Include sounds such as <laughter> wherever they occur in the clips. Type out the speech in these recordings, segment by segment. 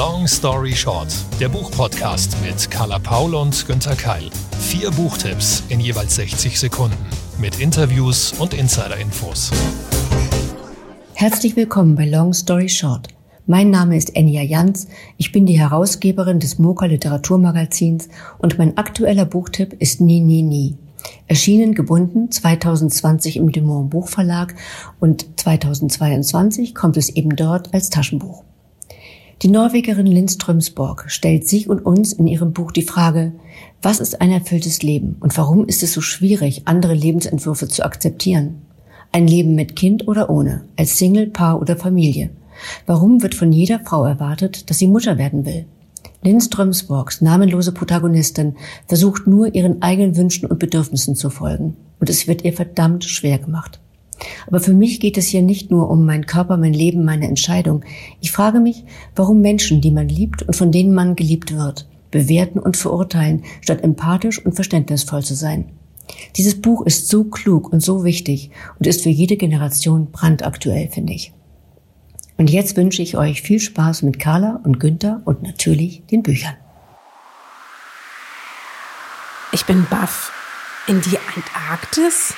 Long Story Short, der Buchpodcast mit Carla Paul und Günther Keil. Vier Buchtipps in jeweils 60 Sekunden mit Interviews und Insider-Infos. Herzlich willkommen bei Long Story Short. Mein Name ist Enya Jans, ich bin die Herausgeberin des Moka Literaturmagazins und mein aktueller Buchtipp ist Nie, Nie, Nie. Erschienen gebunden 2020 im Dumont Buchverlag und 2022 kommt es eben dort als Taschenbuch. Die Norwegerin Lindströmsborg stellt sich und uns in ihrem Buch die Frage, was ist ein erfülltes Leben und warum ist es so schwierig, andere Lebensentwürfe zu akzeptieren? Ein Leben mit Kind oder ohne, als Single, Paar oder Familie. Warum wird von jeder Frau erwartet, dass sie Mutter werden will? Lindströmsborgs namenlose Protagonistin versucht nur ihren eigenen Wünschen und Bedürfnissen zu folgen. Und es wird ihr verdammt schwer gemacht. Aber für mich geht es hier nicht nur um meinen Körper, mein Leben, meine Entscheidung. Ich frage mich, warum Menschen, die man liebt und von denen man geliebt wird, bewerten und verurteilen, statt empathisch und verständnisvoll zu sein. Dieses Buch ist so klug und so wichtig und ist für jede Generation brandaktuell, finde ich. Und jetzt wünsche ich euch viel Spaß mit Carla und Günther und natürlich den Büchern. Ich bin baff. In die Antarktis?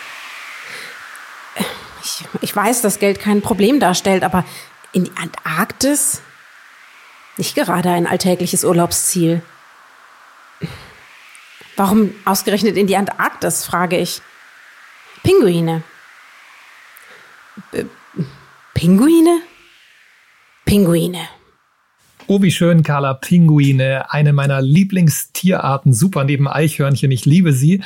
Ich, ich weiß, dass Geld kein Problem darstellt, aber in die Antarktis? Nicht gerade ein alltägliches Urlaubsziel. Warum ausgerechnet in die Antarktis, frage ich. Pinguine. P Pinguine? Pinguine. Oh, wie schön, Carla. Pinguine, eine meiner Lieblingstierarten, super neben Eichhörnchen. Ich liebe sie.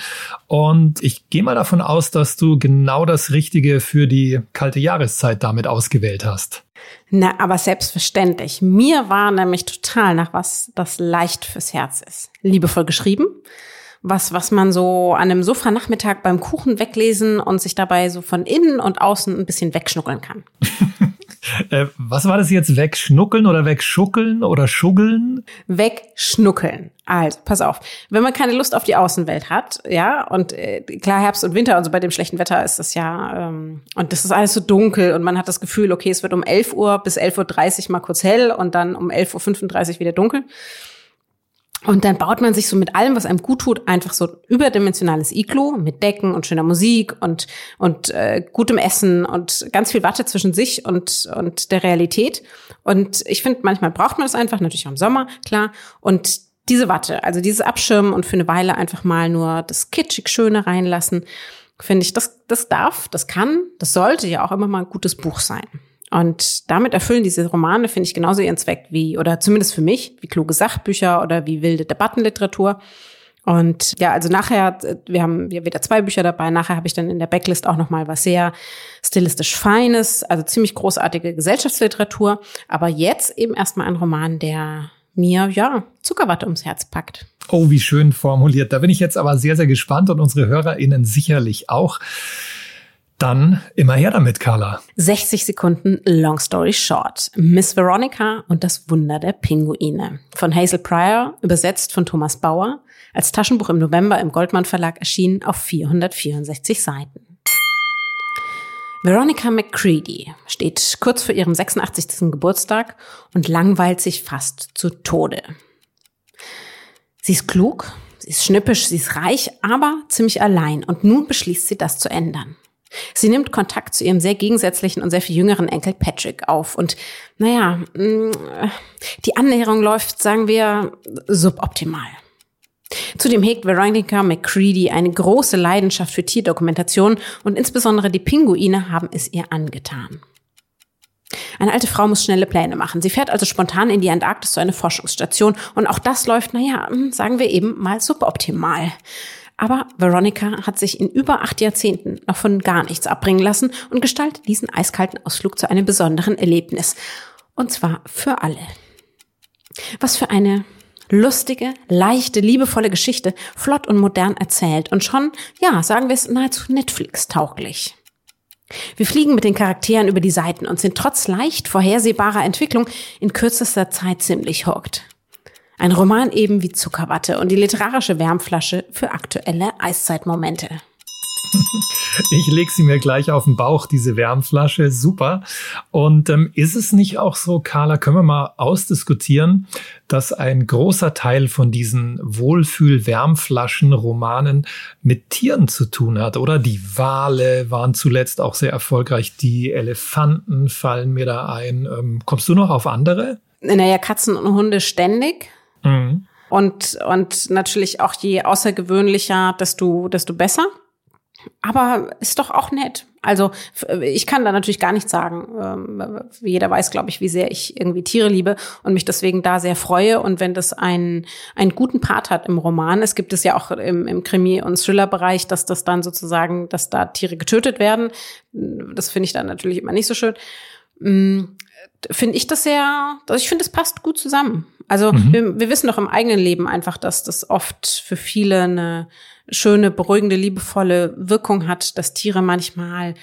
Und ich gehe mal davon aus, dass du genau das Richtige für die kalte Jahreszeit damit ausgewählt hast. Na, aber selbstverständlich. Mir war nämlich total nach was, das leicht fürs Herz ist. Liebevoll geschrieben. Was, was man so an einem Sofanachmittag beim Kuchen weglesen und sich dabei so von innen und außen ein bisschen wegschnuckeln kann. <laughs> Äh, was war das jetzt? Wegschnuckeln oder wegschuckeln oder schuggeln? Wegschnuckeln. Also, pass auf. Wenn man keine Lust auf die Außenwelt hat, ja, und äh, klar, Herbst und Winter und so bei dem schlechten Wetter ist das ja, ähm, und das ist alles so dunkel und man hat das Gefühl, okay, es wird um 11 Uhr bis 11.30 Uhr mal kurz hell und dann um 11.35 Uhr wieder dunkel. Und dann baut man sich so mit allem, was einem gut tut, einfach so überdimensionales Iglo mit Decken und schöner Musik und, und äh, gutem Essen und ganz viel Watte zwischen sich und, und der Realität. Und ich finde, manchmal braucht man das einfach, natürlich auch im Sommer, klar. Und diese Watte, also dieses Abschirmen und für eine Weile einfach mal nur das kitschig Schöne reinlassen, finde ich, das, das darf, das kann, das sollte ja auch immer mal ein gutes Buch sein. Und damit erfüllen diese Romane, finde ich, genauso ihren Zweck wie, oder zumindest für mich, wie kluge Sachbücher oder wie wilde Debattenliteratur. Und ja, also nachher, wir haben ja wieder zwei Bücher dabei. Nachher habe ich dann in der Backlist auch noch mal was sehr stilistisch Feines, also ziemlich großartige Gesellschaftsliteratur. Aber jetzt eben erstmal ein Roman, der mir ja Zuckerwatte ums Herz packt. Oh, wie schön formuliert. Da bin ich jetzt aber sehr, sehr gespannt und unsere HörerInnen sicherlich auch. Dann immer her damit, Carla. 60 Sekunden Long Story Short. Miss Veronica und das Wunder der Pinguine. Von Hazel Pryor, übersetzt von Thomas Bauer, als Taschenbuch im November im Goldmann Verlag erschienen auf 464 Seiten. Veronica McCready steht kurz vor ihrem 86. Geburtstag und langweilt sich fast zu Tode. Sie ist klug, sie ist schnippisch, sie ist reich, aber ziemlich allein und nun beschließt sie, das zu ändern. Sie nimmt Kontakt zu ihrem sehr gegensätzlichen und sehr viel jüngeren Enkel Patrick auf. Und naja, mm, die Annäherung läuft, sagen wir, suboptimal. Zudem hegt Veronica McCready eine große Leidenschaft für Tierdokumentation und insbesondere die Pinguine haben es ihr angetan. Eine alte Frau muss schnelle Pläne machen. Sie fährt also spontan in die Antarktis zu einer Forschungsstation und auch das läuft, naja, sagen wir eben mal suboptimal. Aber Veronica hat sich in über acht Jahrzehnten noch von gar nichts abbringen lassen und gestaltet diesen eiskalten Ausflug zu einem besonderen Erlebnis. Und zwar für alle. Was für eine lustige, leichte, liebevolle Geschichte, flott und modern erzählt und schon, ja, sagen wir es, nahezu Netflix-tauglich. Wir fliegen mit den Charakteren über die Seiten und sind trotz leicht vorhersehbarer Entwicklung in kürzester Zeit ziemlich hooked. Ein Roman eben wie Zuckerwatte und die literarische Wärmflasche für aktuelle Eiszeitmomente. <laughs> Ich lege sie mir gleich auf den Bauch, diese Wärmflasche. Super. Und ähm, ist es nicht auch so, Carla, können wir mal ausdiskutieren, dass ein großer Teil von diesen Wohlfühl-Wärmflaschen-Romanen mit Tieren zu tun hat, oder? Die Wale waren zuletzt auch sehr erfolgreich. Die Elefanten fallen mir da ein. Ähm, kommst du noch auf andere? Naja, Katzen und Hunde ständig. Mhm. Und, und natürlich auch je außergewöhnlicher, desto, desto besser. Aber ist doch auch nett. Also ich kann da natürlich gar nichts sagen. Ähm, jeder weiß, glaube ich, wie sehr ich irgendwie Tiere liebe und mich deswegen da sehr freue. Und wenn das einen, einen guten Part hat im Roman, es gibt es ja auch im, im Krimi- und Thriller-Bereich, dass das dann sozusagen, dass da Tiere getötet werden. Das finde ich dann natürlich immer nicht so schön. Finde ich das sehr, also ich finde, es passt gut zusammen. Also mhm. wir, wir wissen doch im eigenen Leben einfach, dass das oft für viele eine schöne, beruhigende, liebevolle Wirkung hat, dass Tiere manchmal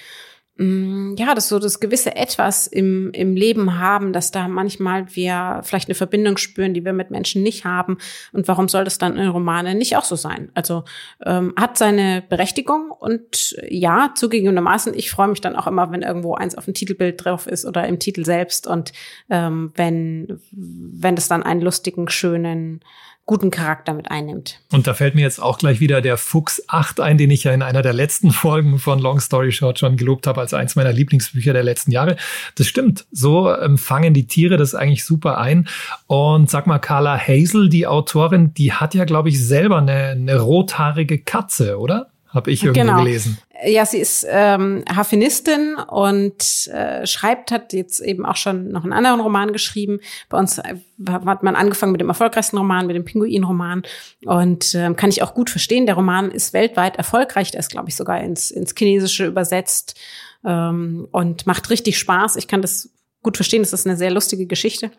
ja, dass so das gewisse Etwas im, im Leben haben, dass da manchmal wir vielleicht eine Verbindung spüren, die wir mit Menschen nicht haben. Und warum soll das dann in Romanen nicht auch so sein? Also ähm, hat seine Berechtigung und ja, zugegebenermaßen, ich freue mich dann auch immer, wenn irgendwo eins auf dem Titelbild drauf ist oder im Titel selbst und ähm, wenn, wenn das dann einen lustigen, schönen guten Charakter mit einnimmt. Und da fällt mir jetzt auch gleich wieder der Fuchs 8 ein, den ich ja in einer der letzten <laughs> Folgen von Long Story Short schon gelobt habe als eins meiner Lieblingsbücher der letzten Jahre. Das stimmt. So ähm, fangen die Tiere das eigentlich super ein. Und sag mal, Carla Hazel, die Autorin, die hat ja, glaube ich, selber eine, eine rothaarige Katze, oder? Habe ich irgendwo genau. gelesen. Ja, sie ist ähm, Harfenistin und äh, schreibt, hat jetzt eben auch schon noch einen anderen Roman geschrieben. Bei uns äh, hat man angefangen mit dem erfolgreichsten Roman, mit dem Pinguin-Roman. Und äh, kann ich auch gut verstehen. Der Roman ist weltweit erfolgreich. Der ist, glaube ich, sogar ins, ins Chinesische übersetzt ähm, und macht richtig Spaß. Ich kann das gut verstehen. Das ist eine sehr lustige Geschichte.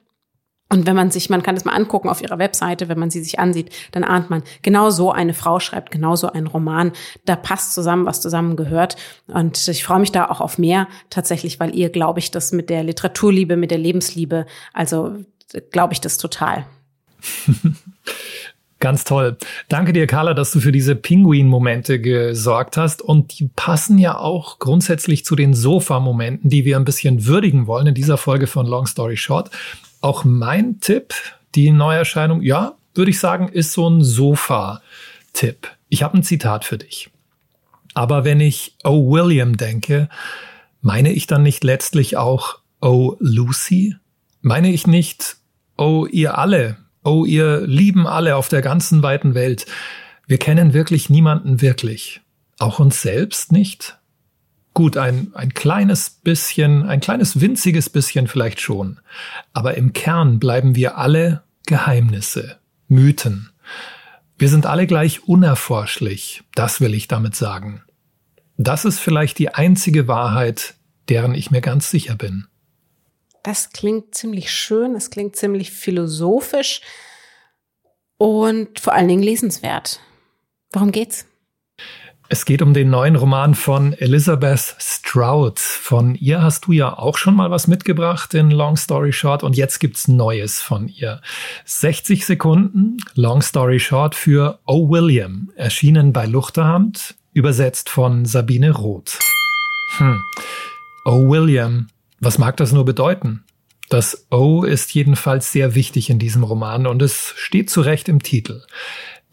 Und wenn man sich, man kann das mal angucken auf ihrer Webseite, wenn man sie sich ansieht, dann ahnt man, genau so eine Frau schreibt genau so einen Roman. Da passt zusammen, was zusammen gehört. Und ich freue mich da auch auf mehr tatsächlich, weil ihr glaube ich das mit der Literaturliebe, mit der Lebensliebe, also glaube ich das total. <laughs> Ganz toll. Danke dir, Carla, dass du für diese Pinguin-Momente gesorgt hast. Und die passen ja auch grundsätzlich zu den Sofa-Momenten, die wir ein bisschen würdigen wollen in dieser Folge von Long Story Short. Auch mein Tipp, die Neuerscheinung, ja, würde ich sagen, ist so ein Sofa-Tipp. Ich habe ein Zitat für dich. Aber wenn ich Oh William denke, meine ich dann nicht letztlich auch Oh Lucy? Meine ich nicht Oh ihr alle? Oh ihr lieben alle auf der ganzen weiten Welt? Wir kennen wirklich niemanden wirklich. Auch uns selbst nicht? Gut, ein, ein kleines bisschen, ein kleines winziges bisschen vielleicht schon. Aber im Kern bleiben wir alle Geheimnisse, Mythen. Wir sind alle gleich unerforschlich, das will ich damit sagen. Das ist vielleicht die einzige Wahrheit, deren ich mir ganz sicher bin. Das klingt ziemlich schön, es klingt ziemlich philosophisch und vor allen Dingen lesenswert. Worum geht's? Es geht um den neuen Roman von Elizabeth Stroud. Von ihr hast du ja auch schon mal was mitgebracht in Long Story Short und jetzt gibt's Neues von ihr. 60 Sekunden Long Story Short für O. William, erschienen bei Luchterhand, übersetzt von Sabine Roth. Hm. O. William, was mag das nur bedeuten? Das O ist jedenfalls sehr wichtig in diesem Roman und es steht zu Recht im Titel.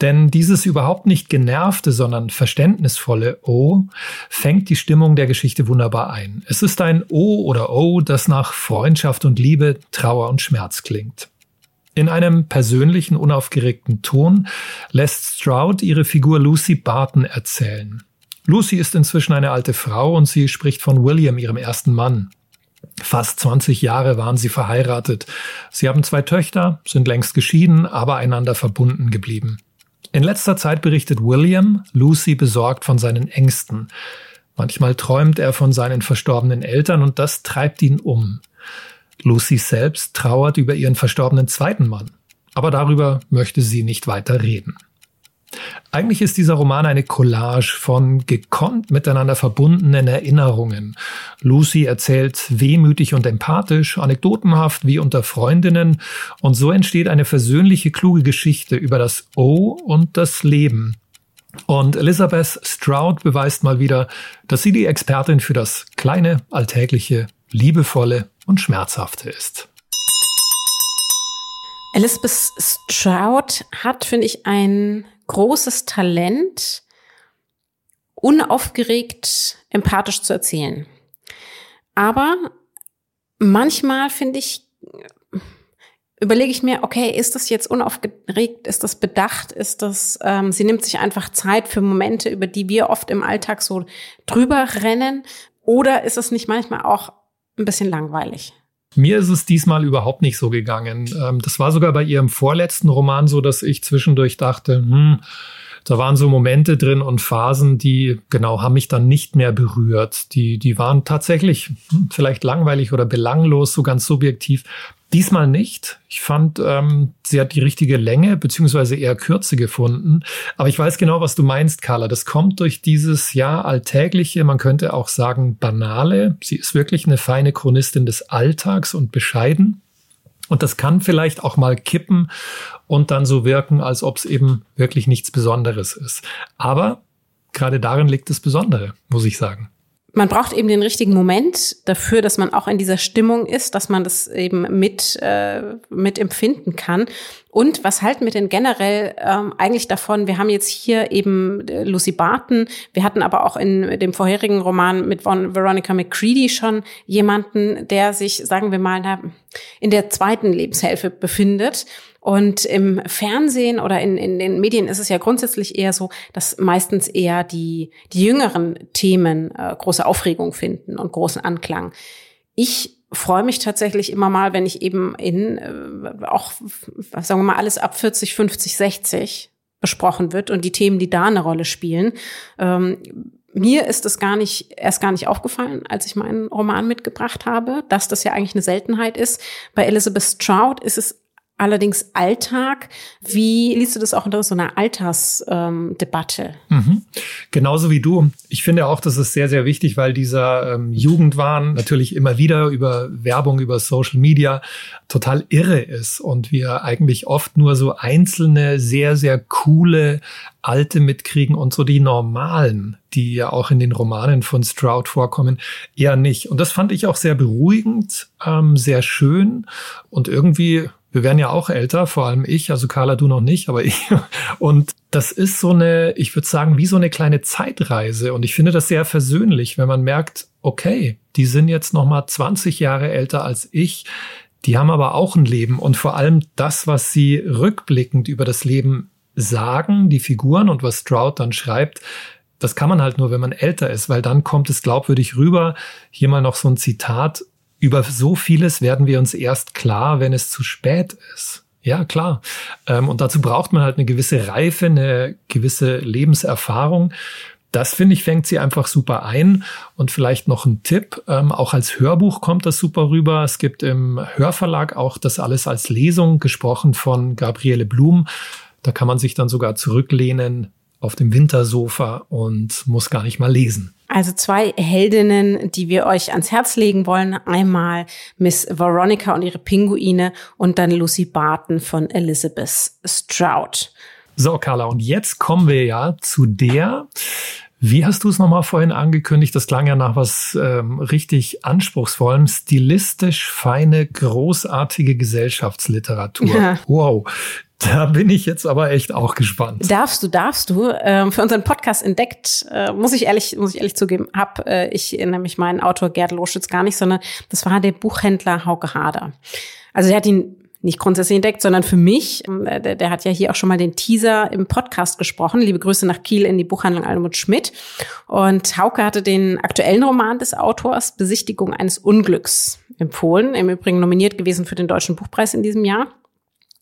Denn dieses überhaupt nicht genervte, sondern verständnisvolle O fängt die Stimmung der Geschichte wunderbar ein. Es ist ein O oder O, das nach Freundschaft und Liebe, Trauer und Schmerz klingt. In einem persönlichen, unaufgeregten Ton lässt Stroud ihre Figur Lucy Barton erzählen. Lucy ist inzwischen eine alte Frau und sie spricht von William, ihrem ersten Mann. Fast 20 Jahre waren sie verheiratet. Sie haben zwei Töchter, sind längst geschieden, aber einander verbunden geblieben. In letzter Zeit berichtet William Lucy besorgt von seinen Ängsten. Manchmal träumt er von seinen verstorbenen Eltern und das treibt ihn um. Lucy selbst trauert über ihren verstorbenen zweiten Mann, aber darüber möchte sie nicht weiter reden. Eigentlich ist dieser Roman eine Collage von gekonnt miteinander verbundenen Erinnerungen. Lucy erzählt wehmütig und empathisch, anekdotenhaft wie unter Freundinnen und so entsteht eine versöhnliche, kluge Geschichte über das O und das Leben. Und Elizabeth Stroud beweist mal wieder, dass sie die Expertin für das kleine, alltägliche, liebevolle und schmerzhafte ist. Elizabeth Stroud hat, finde ich, ein großes Talent, unaufgeregt empathisch zu erzählen. Aber manchmal finde ich, überlege ich mir, okay, ist das jetzt unaufgeregt, ist das bedacht, ist das, ähm, sie nimmt sich einfach Zeit für Momente, über die wir oft im Alltag so drüber rennen, oder ist es nicht manchmal auch ein bisschen langweilig? Mir ist es diesmal überhaupt nicht so gegangen. Ähm, das war sogar bei ihrem vorletzten Roman so, dass ich zwischendurch dachte, hm, da waren so Momente drin und Phasen, die genau haben mich dann nicht mehr berührt. Die, die waren tatsächlich vielleicht langweilig oder belanglos, so ganz subjektiv. Diesmal nicht. Ich fand, ähm, sie hat die richtige Länge beziehungsweise eher Kürze gefunden. Aber ich weiß genau, was du meinst, Carla. Das kommt durch dieses ja alltägliche, man könnte auch sagen banale. Sie ist wirklich eine feine Chronistin des Alltags und bescheiden. Und das kann vielleicht auch mal kippen und dann so wirken, als ob es eben wirklich nichts Besonderes ist. Aber gerade darin liegt das Besondere, muss ich sagen man braucht eben den richtigen Moment dafür, dass man auch in dieser Stimmung ist, dass man das eben mit, äh, mit empfinden kann. Und was halten wir denn generell ähm, eigentlich davon? Wir haben jetzt hier eben äh, Lucy Barton. Wir hatten aber auch in dem vorherigen Roman mit Veronica McCready schon jemanden, der sich, sagen wir mal, in der zweiten Lebenshälfte befindet. Und im Fernsehen oder in, in den Medien ist es ja grundsätzlich eher so, dass meistens eher die, die jüngeren Themen äh, große Aufregung finden und großen Anklang. Ich freue mich tatsächlich immer mal, wenn ich eben in äh, auch, sagen wir mal, alles ab 40, 50, 60 besprochen wird und die Themen, die da eine Rolle spielen. Ähm, mir ist es gar nicht, erst gar nicht aufgefallen, als ich meinen Roman mitgebracht habe, dass das ja eigentlich eine Seltenheit ist. Bei Elizabeth Stroud ist es allerdings Alltag. Wie liest du das auch unter so einer Altersdebatte? Ähm, mhm. Genauso wie du. Ich finde auch, das ist sehr, sehr wichtig, weil dieser ähm, Jugendwahn natürlich immer wieder über Werbung, über Social Media total irre ist und wir eigentlich oft nur so einzelne, sehr, sehr coole Alte mitkriegen und so die normalen, die ja auch in den Romanen von Stroud vorkommen, eher nicht. Und das fand ich auch sehr beruhigend, ähm, sehr schön und irgendwie wir werden ja auch älter, vor allem ich, also Carla, du noch nicht, aber ich. <laughs> Und das ist so eine, ich würde sagen, wie so eine kleine Zeitreise. Und ich finde das sehr versöhnlich, wenn man merkt, okay, die sind jetzt noch mal 20 Jahre älter als ich. Die haben aber auch ein Leben und vor allem das, was sie rückblickend über das Leben sagen, die Figuren und was Stroud dann schreibt, das kann man halt nur, wenn man älter ist, weil dann kommt es glaubwürdig rüber. Hier mal noch so ein Zitat über so vieles werden wir uns erst klar, wenn es zu spät ist. Ja, klar. Ähm, und dazu braucht man halt eine gewisse Reife, eine gewisse Lebenserfahrung. Das finde ich, fängt sie einfach super ein. Und vielleicht noch ein Tipp. Ähm, auch als Hörbuch kommt das super rüber. Es gibt im Hörverlag auch das alles als Lesung gesprochen von Gabriele Blum. Da kann man sich dann sogar zurücklehnen auf dem Wintersofa und muss gar nicht mal lesen. Also zwei Heldinnen, die wir euch ans Herz legen wollen. Einmal Miss Veronica und ihre Pinguine und dann Lucy Barton von Elizabeth Stroud. So, Carla, und jetzt kommen wir ja zu der, wie hast du es nochmal vorhin angekündigt? Das klang ja nach was ähm, richtig anspruchsvollem, stilistisch feine, großartige Gesellschaftsliteratur. Ja. Wow. <laughs> Da bin ich jetzt aber echt auch gespannt. Darfst du, darfst du. Ähm, für unseren Podcast entdeckt, äh, muss ich ehrlich, muss ich ehrlich zugeben, habe äh, ich nämlich meinen Autor Gerd Loschütz gar nicht, sondern das war der Buchhändler Hauke Hader. Also er hat ihn nicht grundsätzlich entdeckt, sondern für mich, ähm, der, der, hat ja hier auch schon mal den Teaser im Podcast gesprochen. Liebe Grüße nach Kiel in die Buchhandlung Almut Schmidt. Und Hauke hatte den aktuellen Roman des Autors Besichtigung eines Unglücks empfohlen. Im Übrigen nominiert gewesen für den Deutschen Buchpreis in diesem Jahr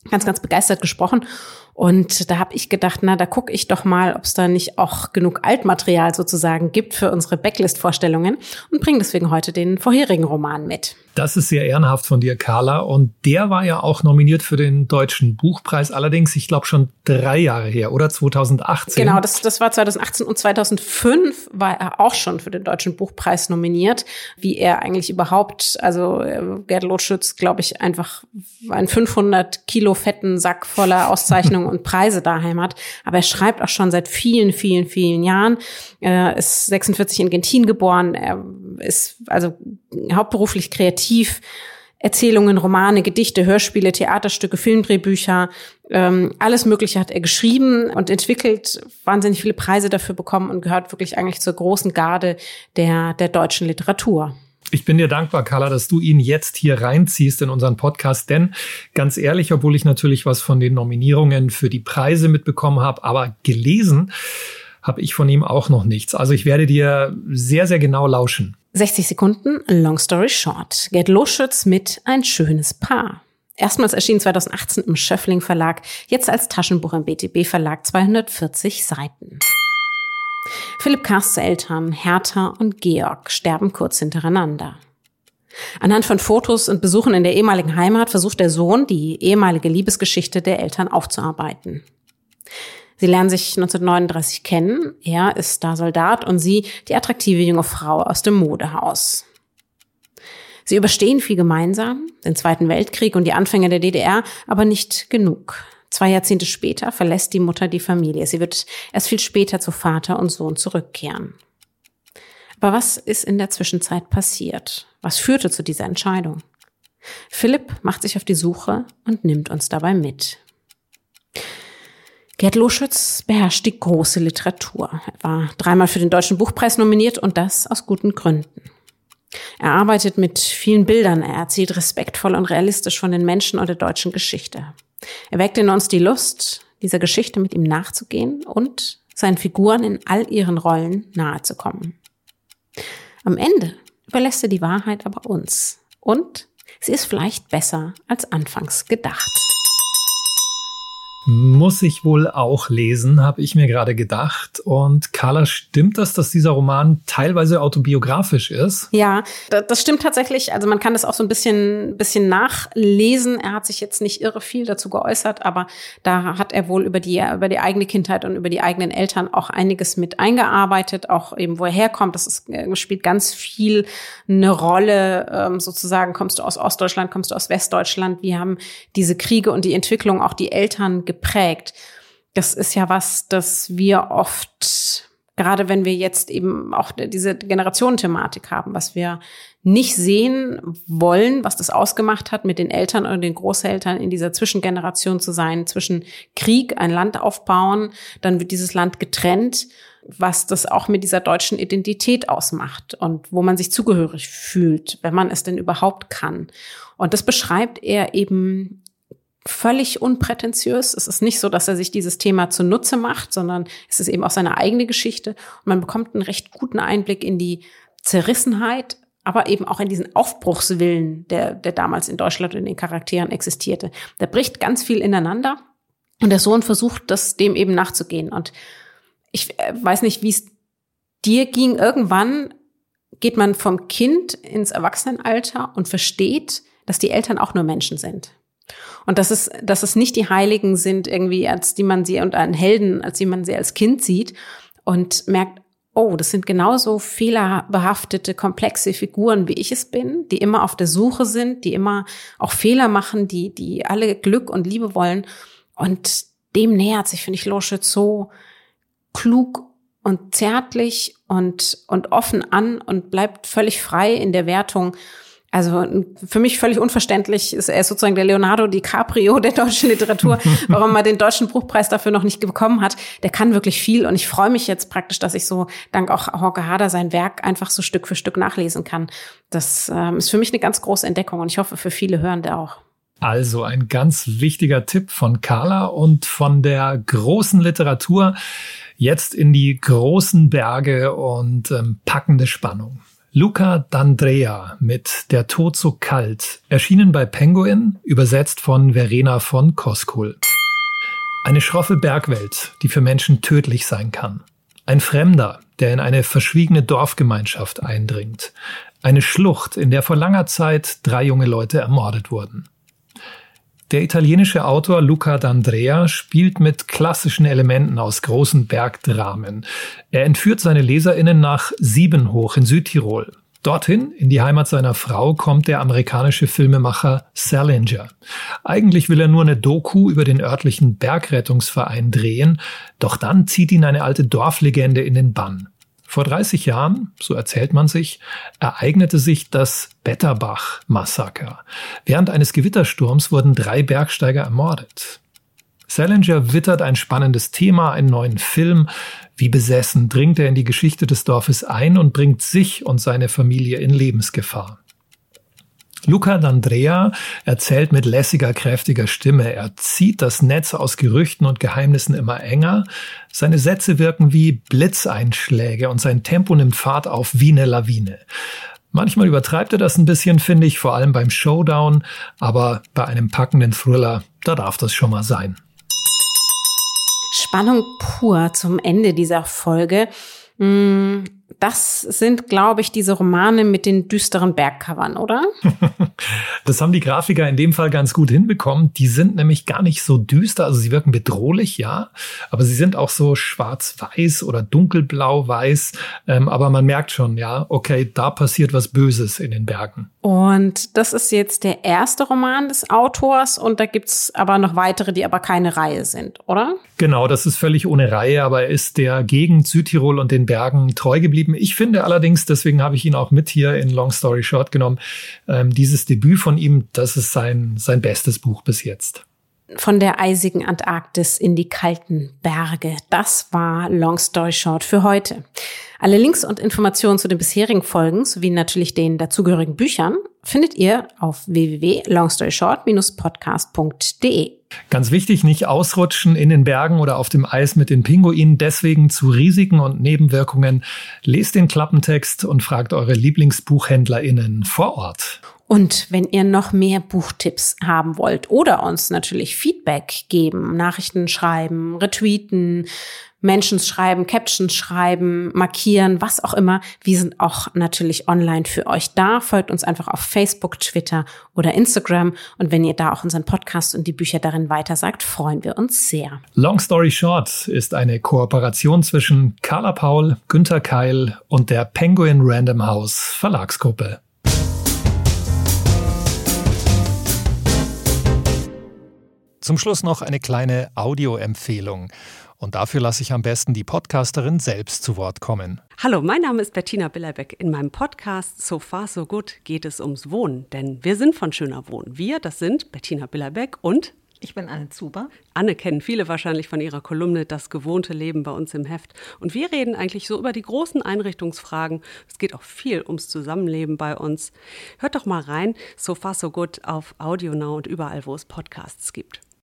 ganz, ganz begeistert gesprochen. Und da habe ich gedacht, na, da gucke ich doch mal, ob es da nicht auch genug Altmaterial sozusagen gibt für unsere Backlist-Vorstellungen und bringe deswegen heute den vorherigen Roman mit. Das ist sehr ehrenhaft von dir, Carla. Und der war ja auch nominiert für den Deutschen Buchpreis. Allerdings, ich glaube, schon drei Jahre her, oder? 2018. Genau, das, das war 2018 und 2005 war er auch schon für den Deutschen Buchpreis nominiert. Wie er eigentlich überhaupt, also äh, Gerd Lotschütz, glaube ich, einfach einen 500 Kilo fetten Sack voller Auszeichnungen Auszeichnungen und Preise daheim hat. Aber er schreibt auch schon seit vielen, vielen, vielen Jahren. Er ist 46 in Gentin geboren. Er ist also hauptberuflich kreativ. Erzählungen, Romane, Gedichte, Hörspiele, Theaterstücke, Filmdrehbücher, ähm, alles Mögliche hat er geschrieben und entwickelt, wahnsinnig viele Preise dafür bekommen und gehört wirklich eigentlich zur großen Garde der, der deutschen Literatur. Ich bin dir dankbar, Carla, dass du ihn jetzt hier reinziehst in unseren Podcast, denn ganz ehrlich, obwohl ich natürlich was von den Nominierungen für die Preise mitbekommen habe, aber gelesen habe ich von ihm auch noch nichts. Also ich werde dir sehr, sehr genau lauschen. 60 Sekunden, Long Story Short. Gerd Loschütz mit Ein schönes Paar. Erstmals erschien 2018 im Schöffling Verlag, jetzt als Taschenbuch im BTB Verlag 240 Seiten. Philipp Karsts Eltern, Hertha und Georg, sterben kurz hintereinander. Anhand von Fotos und Besuchen in der ehemaligen Heimat versucht der Sohn, die ehemalige Liebesgeschichte der Eltern aufzuarbeiten. Sie lernen sich 1939 kennen. Er ist da Soldat und sie die attraktive junge Frau aus dem Modehaus. Sie überstehen viel gemeinsam, den Zweiten Weltkrieg und die Anfänge der DDR, aber nicht genug. Zwei Jahrzehnte später verlässt die Mutter die Familie. Sie wird erst viel später zu Vater und Sohn zurückkehren. Aber was ist in der Zwischenzeit passiert? Was führte zu dieser Entscheidung? Philipp macht sich auf die Suche und nimmt uns dabei mit. Gerd Loschütz beherrscht die große Literatur. Er war dreimal für den Deutschen Buchpreis nominiert und das aus guten Gründen. Er arbeitet mit vielen Bildern, er erzählt respektvoll und realistisch von den Menschen und der deutschen Geschichte. Er weckt in uns die Lust, dieser Geschichte mit ihm nachzugehen und seinen Figuren in all ihren Rollen nahezukommen. Am Ende überlässt er die Wahrheit aber uns und sie ist vielleicht besser als anfangs gedacht. Muss ich wohl auch lesen, habe ich mir gerade gedacht. Und Carla, stimmt das, dass dieser Roman teilweise autobiografisch ist? Ja, das stimmt tatsächlich. Also man kann das auch so ein bisschen, bisschen nachlesen. Er hat sich jetzt nicht irre viel dazu geäußert, aber da hat er wohl über die, über die eigene Kindheit und über die eigenen Eltern auch einiges mit eingearbeitet, auch eben wo er herkommt. Das ist, äh, spielt ganz viel eine Rolle, ähm, sozusagen. Kommst du aus Ostdeutschland, kommst du aus Westdeutschland? Wir haben diese Kriege und die Entwicklung, auch die Eltern geprägt. Das ist ja was, das wir oft, gerade wenn wir jetzt eben auch diese Generationenthematik haben, was wir nicht sehen wollen, was das ausgemacht hat, mit den Eltern oder den Großeltern in dieser Zwischengeneration zu sein, zwischen Krieg, ein Land aufbauen, dann wird dieses Land getrennt, was das auch mit dieser deutschen Identität ausmacht und wo man sich zugehörig fühlt, wenn man es denn überhaupt kann. Und das beschreibt er eben völlig unprätentiös. Es ist nicht so, dass er sich dieses Thema zunutze macht, sondern es ist eben auch seine eigene Geschichte. Und man bekommt einen recht guten Einblick in die Zerrissenheit, aber eben auch in diesen Aufbruchswillen, der, der damals in Deutschland in den Charakteren existierte. Da bricht ganz viel ineinander. Und der Sohn versucht, das dem eben nachzugehen. Und ich äh, weiß nicht, wie es dir ging. Irgendwann geht man vom Kind ins Erwachsenenalter und versteht, dass die Eltern auch nur Menschen sind. Und dass es, dass es nicht die Heiligen sind, irgendwie, als die man sie und einen Helden, als die man sie als Kind sieht und merkt, oh, das sind genauso fehlerbehaftete, komplexe Figuren, wie ich es bin, die immer auf der Suche sind, die immer auch Fehler machen, die, die alle Glück und Liebe wollen. Und dem nähert sich, finde ich, Loschitz so klug und zärtlich und, und offen an und bleibt völlig frei in der Wertung also für mich völlig unverständlich ist er sozusagen der Leonardo DiCaprio der deutschen Literatur, <laughs> warum er den deutschen Buchpreis dafür noch nicht bekommen hat. Der kann wirklich viel und ich freue mich jetzt praktisch, dass ich so dank auch Horke Hader sein Werk einfach so Stück für Stück nachlesen kann. Das ähm, ist für mich eine ganz große Entdeckung und ich hoffe für viele Hörende auch. Also ein ganz wichtiger Tipp von Carla und von der großen Literatur jetzt in die großen Berge und ähm, packende Spannung. Luca D'Andrea mit Der Tod so kalt, erschienen bei Penguin, übersetzt von Verena von Koskul. Eine schroffe Bergwelt, die für Menschen tödlich sein kann. Ein Fremder, der in eine verschwiegene Dorfgemeinschaft eindringt. Eine Schlucht, in der vor langer Zeit drei junge Leute ermordet wurden. Der italienische Autor Luca D'Andrea spielt mit klassischen Elementen aus großen Bergdramen. Er entführt seine LeserInnen nach Siebenhoch in Südtirol. Dorthin, in die Heimat seiner Frau, kommt der amerikanische Filmemacher Salinger. Eigentlich will er nur eine Doku über den örtlichen Bergrettungsverein drehen, doch dann zieht ihn eine alte Dorflegende in den Bann. Vor 30 Jahren, so erzählt man sich, ereignete sich das Betterbach-Massaker. Während eines Gewittersturms wurden drei Bergsteiger ermordet. Salinger wittert ein spannendes Thema, einen neuen Film. Wie besessen dringt er in die Geschichte des Dorfes ein und bringt sich und seine Familie in Lebensgefahr. Luca D'Andrea erzählt mit lässiger, kräftiger Stimme. Er zieht das Netz aus Gerüchten und Geheimnissen immer enger. Seine Sätze wirken wie Blitzeinschläge und sein Tempo nimmt Fahrt auf wie eine Lawine. Manchmal übertreibt er das ein bisschen, finde ich, vor allem beim Showdown, aber bei einem packenden Thriller, da darf das schon mal sein. Spannung pur zum Ende dieser Folge. Hm, das sind, glaube ich, diese Romane mit den düsteren Bergcovern, oder? <laughs> das haben die Grafiker in dem Fall ganz gut hinbekommen. Die sind nämlich gar nicht so düster, also sie wirken bedrohlich, ja, aber sie sind auch so schwarz-weiß oder dunkelblau-weiß. Ähm, aber man merkt schon, ja, okay, da passiert was Böses in den Bergen. Und das ist jetzt der erste Roman des Autors und da gibt's aber noch weitere, die aber keine Reihe sind, oder? Genau, das ist völlig ohne Reihe, aber er ist der Gegend Südtirol und den Bergen treu geblieben. Ich finde allerdings, deswegen habe ich ihn auch mit hier in Long Story Short genommen, ähm, dieses Debüt von ihm, das ist sein, sein bestes Buch bis jetzt von der eisigen Antarktis in die kalten Berge. Das war Long Story Short für heute. Alle Links und Informationen zu den bisherigen Folgen sowie natürlich den dazugehörigen Büchern findet ihr auf www.longstoryshort-podcast.de. Ganz wichtig, nicht ausrutschen in den Bergen oder auf dem Eis mit den Pinguinen. Deswegen zu Risiken und Nebenwirkungen. Lest den Klappentext und fragt eure LieblingsbuchhändlerInnen vor Ort. Und wenn ihr noch mehr Buchtipps haben wollt oder uns natürlich Feedback geben, Nachrichten schreiben, retweeten, Menschen schreiben, Captions schreiben, markieren, was auch immer, wir sind auch natürlich online für euch da. Folgt uns einfach auf Facebook, Twitter oder Instagram. Und wenn ihr da auch unseren Podcast und die Bücher darin weitersagt, freuen wir uns sehr. Long Story Short ist eine Kooperation zwischen Carla Paul, Günter Keil und der Penguin Random House Verlagsgruppe. Zum Schluss noch eine kleine Audioempfehlung. Und dafür lasse ich am besten die Podcasterin selbst zu Wort kommen. Hallo, mein Name ist Bettina Billerbeck. In meinem Podcast So Far So Good geht es ums Wohnen, denn wir sind von Schöner Wohnen. Wir, das sind Bettina Billerbeck und ich bin Anne Zuber. Anne kennen viele wahrscheinlich von ihrer Kolumne Das gewohnte Leben bei uns im Heft. Und wir reden eigentlich so über die großen Einrichtungsfragen. Es geht auch viel ums Zusammenleben bei uns. Hört doch mal rein, So Far So Good auf Audio Now und überall, wo es Podcasts gibt.